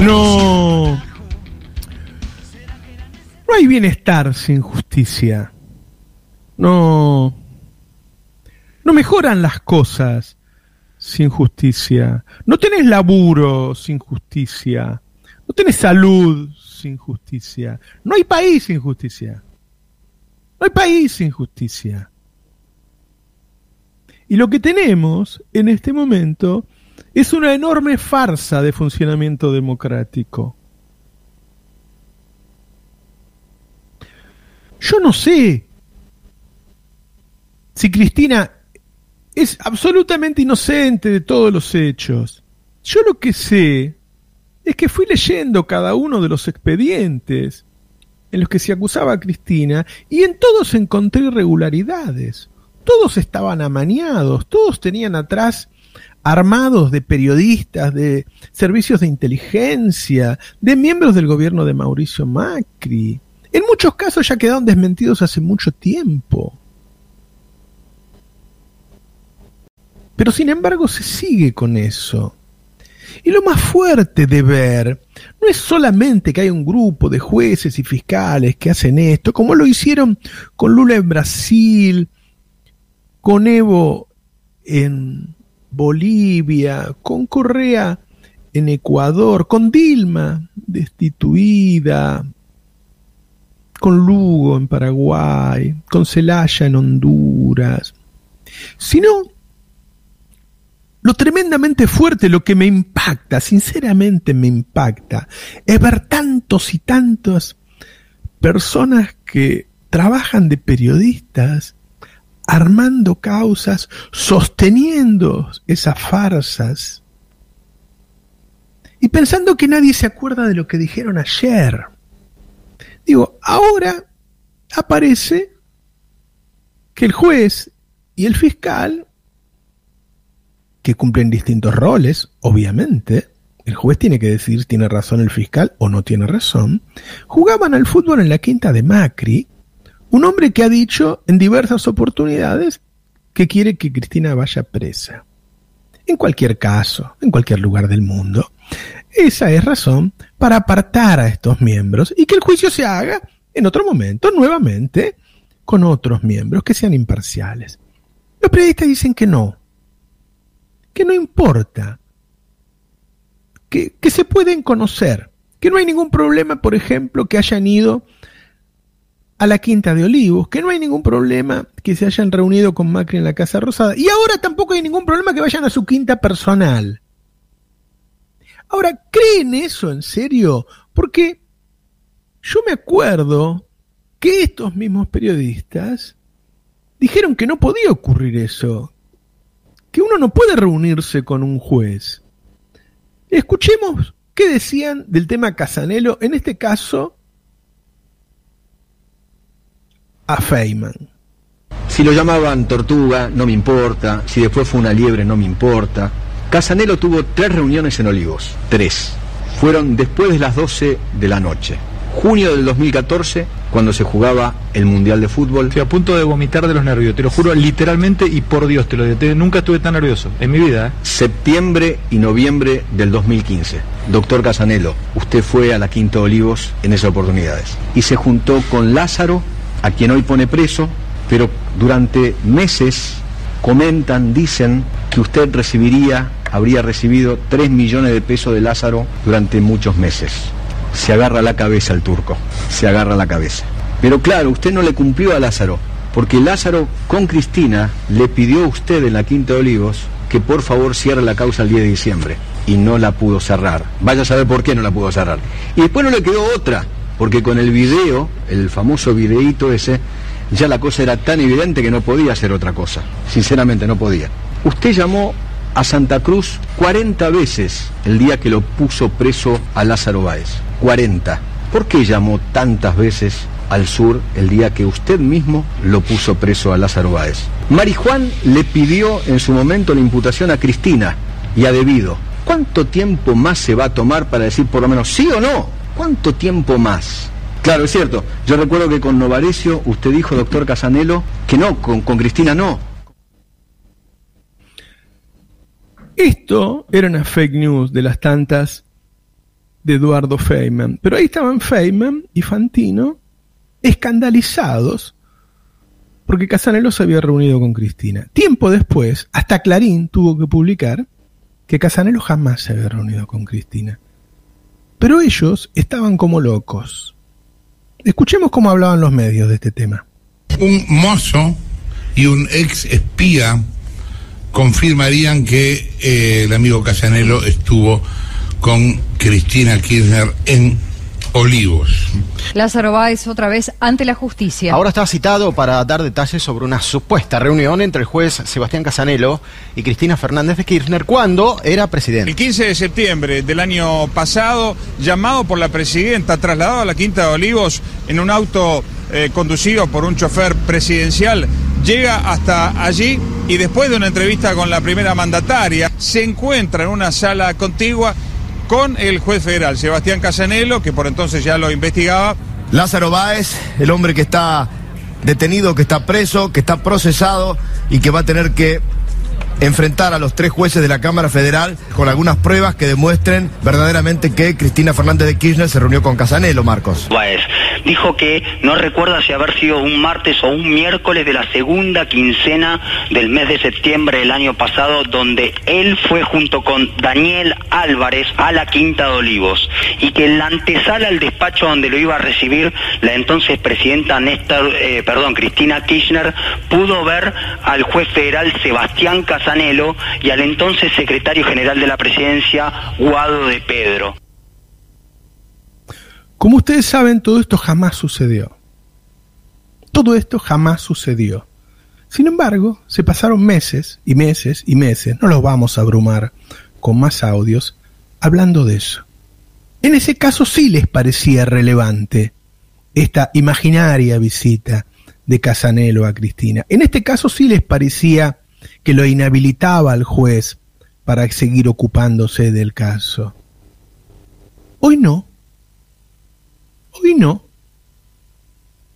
No. No hay bienestar sin justicia. No. No mejoran las cosas sin justicia. No tenés laburo sin justicia. No tenés salud sin justicia. No hay país sin justicia. No hay país sin justicia. Y lo que tenemos en este momento es una enorme farsa de funcionamiento democrático. Yo no sé si Cristina es absolutamente inocente de todos los hechos. Yo lo que sé es que fui leyendo cada uno de los expedientes en los que se acusaba a Cristina y en todos encontré irregularidades. Todos estaban amañados, todos tenían atrás armados de periodistas, de servicios de inteligencia, de miembros del gobierno de Mauricio Macri. En muchos casos ya quedaron desmentidos hace mucho tiempo. Pero sin embargo se sigue con eso. Y lo más fuerte de ver no es solamente que hay un grupo de jueces y fiscales que hacen esto, como lo hicieron con Lula en Brasil, con Evo en Bolivia, con Correa en Ecuador, con Dilma destituida, con Lugo en Paraguay, con Celaya en Honduras, sino lo tremendamente fuerte, lo que me impacta, sinceramente me impacta, es ver tantos y tantas personas que trabajan de periodistas, armando causas, sosteniendo esas farsas y pensando que nadie se acuerda de lo que dijeron ayer. Digo, ahora aparece que el juez y el fiscal que cumplen distintos roles, obviamente, el juez tiene que decir tiene razón el fiscal o no tiene razón, jugaban al fútbol en la quinta de Macri, un hombre que ha dicho en diversas oportunidades que quiere que Cristina vaya presa. En cualquier caso, en cualquier lugar del mundo, esa es razón para apartar a estos miembros y que el juicio se haga en otro momento, nuevamente, con otros miembros que sean imparciales. Los periodistas dicen que no, que no importa, que, se pueden conocer, que no hay ningún problema, por ejemplo, que hayan ido a la Quinta de Olivos, que no hay ningún problema que se hayan reunido con Macri en la Casa Rosada, y ahora tampoco hay ningún problema que vayan a su quinta personal. Ahora, ¿creen eso en serio? Porque yo me acuerdo que estos mismos periodistas dijeron que no podía ocurrir eso, que uno no puede reunirse con un juez. Escuchemos qué decían del tema Casanelo, en este caso a Feynman. Si lo llamaban tortuga, no me importa. Si después fue una liebre, no me importa. Casanelo tuvo tres reuniones en Olivos. Tres. Fueron después de las 12 de la noche junio del 2014, cuando se jugaba el Mundial de Fútbol. Estoy a punto de vomitar de los nervios, te lo juro literalmente y por Dios te lo digo. Nunca estuve tan nervioso en mi vida. ¿eh? Septiembre y noviembre del 2015. Doctor Casanelo, usted fue a la Quinta Olivos en esas oportunidades y se juntó con Lázaro, a quien hoy pone preso, pero durante meses comentan, dicen que usted recibiría, habría recibido 3 millones de pesos de Lázaro durante muchos meses se agarra la cabeza el turco, se agarra la cabeza. Pero claro, usted no le cumplió a Lázaro, porque Lázaro con Cristina le pidió a usted en la Quinta de Olivos que por favor cierre la causa el 10 de diciembre y no la pudo cerrar. Vaya a saber por qué no la pudo cerrar. Y después no le quedó otra, porque con el video, el famoso videíto ese, ya la cosa era tan evidente que no podía hacer otra cosa. Sinceramente no podía. Usted llamó a Santa Cruz 40 veces el día que lo puso preso a Lázaro Báez. 40. ¿Por qué llamó tantas veces al sur el día que usted mismo lo puso preso a Lázaro Báez? Marijuán le pidió en su momento la imputación a Cristina y a Debido. ¿Cuánto tiempo más se va a tomar para decir por lo menos sí o no? ¿Cuánto tiempo más? Claro, es cierto. Yo recuerdo que con Novarecio usted dijo, doctor Casanelo, que no, con, con Cristina no. Esto era una fake news de las tantas de Eduardo Feynman. Pero ahí estaban Feynman y Fantino escandalizados porque Casanelo se había reunido con Cristina. Tiempo después, hasta Clarín tuvo que publicar que Casanelo jamás se había reunido con Cristina. Pero ellos estaban como locos. Escuchemos cómo hablaban los medios de este tema. Un mozo y un ex espía confirmarían que eh, el amigo Casanelo estuvo con Cristina Kirchner en Olivos. Lázaro Báez otra vez ante la justicia. Ahora está citado para dar detalles sobre una supuesta reunión entre el juez Sebastián Casanelo y Cristina Fernández de Kirchner cuando era presidente. El 15 de septiembre del año pasado, llamado por la presidenta, trasladado a la Quinta de Olivos en un auto eh, conducido por un chofer presidencial, llega hasta allí y después de una entrevista con la primera mandataria, se encuentra en una sala contigua con el juez federal, Sebastián Casanelo, que por entonces ya lo investigaba. Lázaro Báez, el hombre que está detenido, que está preso, que está procesado y que va a tener que enfrentar a los tres jueces de la Cámara Federal con algunas pruebas que demuestren verdaderamente que Cristina Fernández de Kirchner se reunió con Casanelo, Marcos. Báez dijo que no recuerda si haber sido un martes o un miércoles de la segunda quincena del mes de septiembre del año pasado, donde él fue junto con Daniel Álvarez a la Quinta de Olivos y que en la antesala al despacho donde lo iba a recibir la entonces presidenta Néstor, eh, perdón, Cristina Kirchner pudo ver al juez federal Sebastián Casanelo y al entonces secretario general de la presidencia, Guado de Pedro. Como ustedes saben, todo esto jamás sucedió. Todo esto jamás sucedió. Sin embargo, se pasaron meses y meses y meses, no los vamos a abrumar con más audios, hablando de eso. En ese caso sí les parecía relevante esta imaginaria visita de Casanelo a Cristina. En este caso sí les parecía que lo inhabilitaba al juez para seguir ocupándose del caso. Hoy no. Hoy no.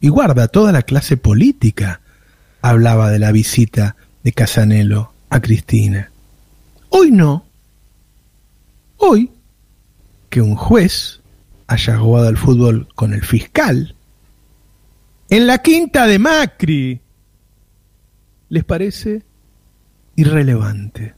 Y guarda, toda la clase política hablaba de la visita de Casanelo a Cristina. Hoy no. Hoy, que un juez haya jugado al fútbol con el fiscal, en la quinta de Macri, ¿les parece irrelevante.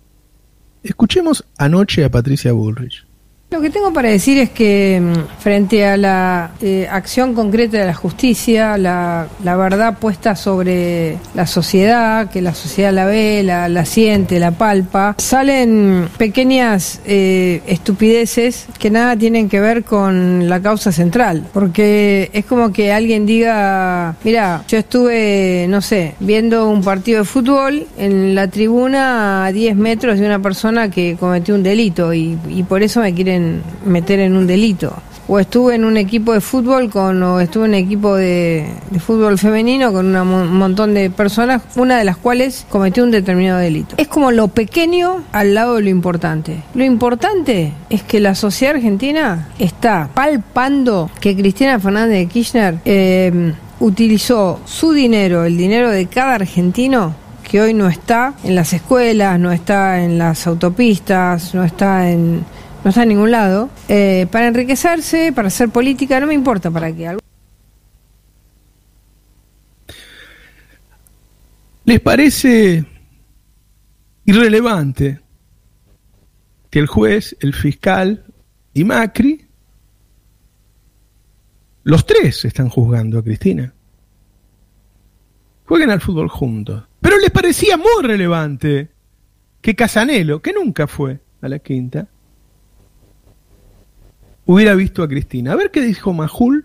Escuchemos anoche a Patricia Bullrich. Lo que tengo para decir es que mm, frente a la eh, acción concreta de la justicia, la, verdad puesta sobre la sociedad, que la sociedad la ve, la, siente, la palpa, salen pequeñas eh, estupideces que nada tienen que ver con la causa central. Porque es como que alguien diga, mira, yo estuve, no sé, viendo un partido de fútbol en la tribuna a 10 metros de una persona que cometió un delito y, y por eso me quieren meter en un delito. O estuve en un equipo de fútbol con, o estuve en un equipo de, fútbol femenino con un montón de personas, una de las cuales cometió un determinado delito. Es como lo pequeño al lado de lo importante. Lo importante es que la sociedad argentina está palpando que Cristina Fernández de Kirchner eh, utilizó su dinero, el dinero de cada argentino, que hoy no está en las escuelas, no está en las autopistas, no está en no está en ningún lado, eh, para enriquecerse, para hacer política, no me importa para qué. ¿Les parece irrelevante que el juez, el fiscal y Macri, los tres están juzgando a Cristina? Jueguen al fútbol juntos. Pero les parecía muy relevante que Casanelo, que nunca fue a la quinta, hubiera visto a Cristina. A ver qué dijo Majul.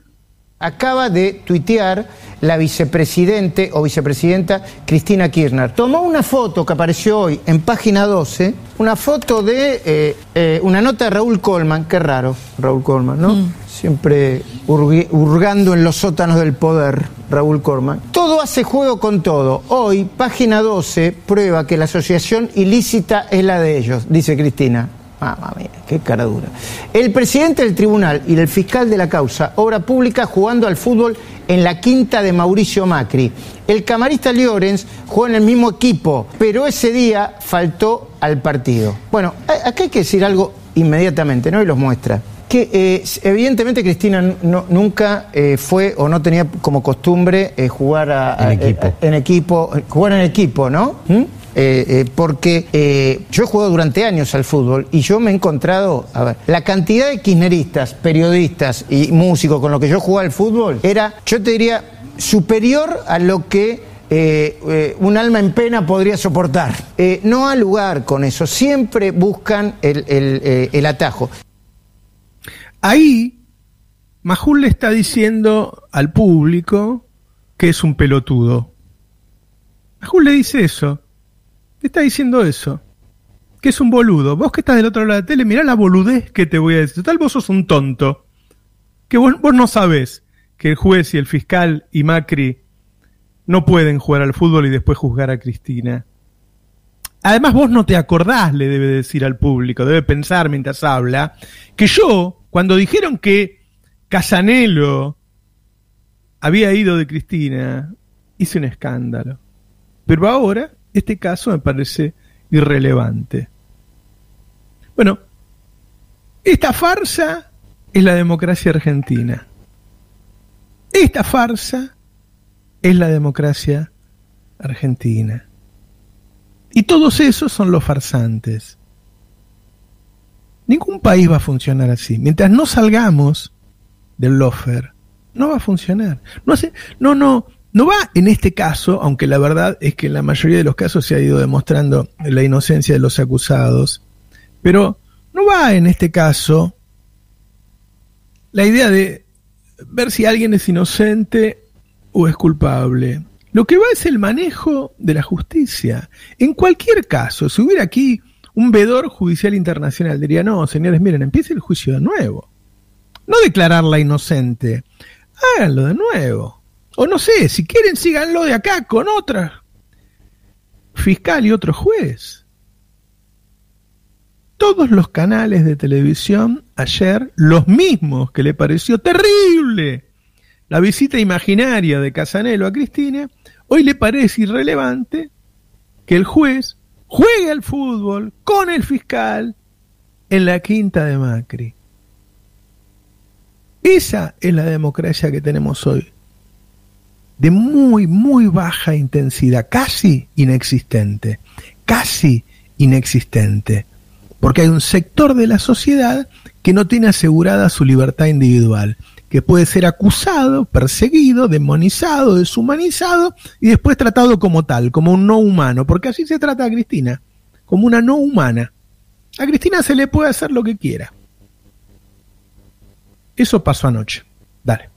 Acaba de tuitear la vicepresidente o vicepresidenta Cristina Kirchner. Tomó una foto que apareció hoy en página 12, una foto de eh, eh, una nota de Raúl Colman, qué raro, Raúl Colman, ¿no? Mm. Siempre hurgando en los sótanos del poder, Raúl Colman. Todo hace juego con todo. Hoy, página 12, prueba que la asociación ilícita es la de ellos, dice Cristina. Mamma mía, qué cara dura. El presidente del tribunal y el fiscal de la causa, obra pública jugando al fútbol en la quinta de Mauricio Macri. El camarista Llorens jugó en el mismo equipo, pero ese día faltó al partido. Bueno, acá hay que decir algo inmediatamente, ¿no? Y los muestra. que eh, evidentemente Cristina no- nunca eh, fue o no tenía como costumbre eh, jugar a- a- En equipo. en equipo, jugar en equipo, ¿no? ¿Mm? Eh, eh, porque eh, yo he jugado durante años al fútbol y yo me he encontrado, a ver, la cantidad de kirchneristas, periodistas y músicos con los que yo jugaba al fútbol era, yo te diría, superior a lo que un alma en pena podría soportar. No ha lugar con eso, siempre buscan el, el atajo. Ahí, Majul le está diciendo al público que es un pelotudo. Majul le dice eso. Le está diciendo eso. Que es un boludo. Vos que estás del otro lado de la tele, mirá la boludez que te voy a decir. Total, vos sos un tonto. Que vos, vos no sabés que el juez y el fiscal y Macri no pueden jugar al fútbol y después juzgar a Cristina. Además, vos no te acordás, le debe decir al público, debe pensar mientras habla, que yo, cuando dijeron que Casanelo había ido de Cristina, hice un escándalo. Pero ahora, este caso me parece irrelevante. Bueno, esta farsa es la democracia argentina. Esta farsa es la democracia argentina. Y todos esos son los farsantes. Ningún país va a funcionar así. Mientras no salgamos del lofer, no va a funcionar. No, hace, no, no, no va en este caso, aunque la verdad es que en la mayoría de los casos se ha ido demostrando la inocencia de los acusados, pero no va en este caso la idea de ver si alguien es inocente o es culpable. Lo que va es el manejo de la justicia. En cualquier caso, si hubiera aquí un vedor judicial internacional, diría, no, señores, miren, empiece el juicio de nuevo. No declararla inocente. Háganlo de nuevo. O no sé, si quieren, síganlo de acá con otra fiscal y otro juez. Todos los canales de televisión ayer, los mismos que le pareció terrible la visita imaginaria de Casanelo a Cristina, hoy le parece irrelevante que el juez juegue al fútbol con el fiscal en la quinta de Macri. Esa es la democracia que tenemos hoy. De muy, muy baja intensidad, casi inexistente, casi inexistente. Porque hay un sector de la sociedad que no tiene asegurada su libertad individual, que puede ser acusado, perseguido, demonizado, deshumanizado y después tratado como tal, como un no humano, porque así se trata a Cristina, como una no humana. A Cristina se le puede hacer lo que quiera. Eso pasó anoche. Dale.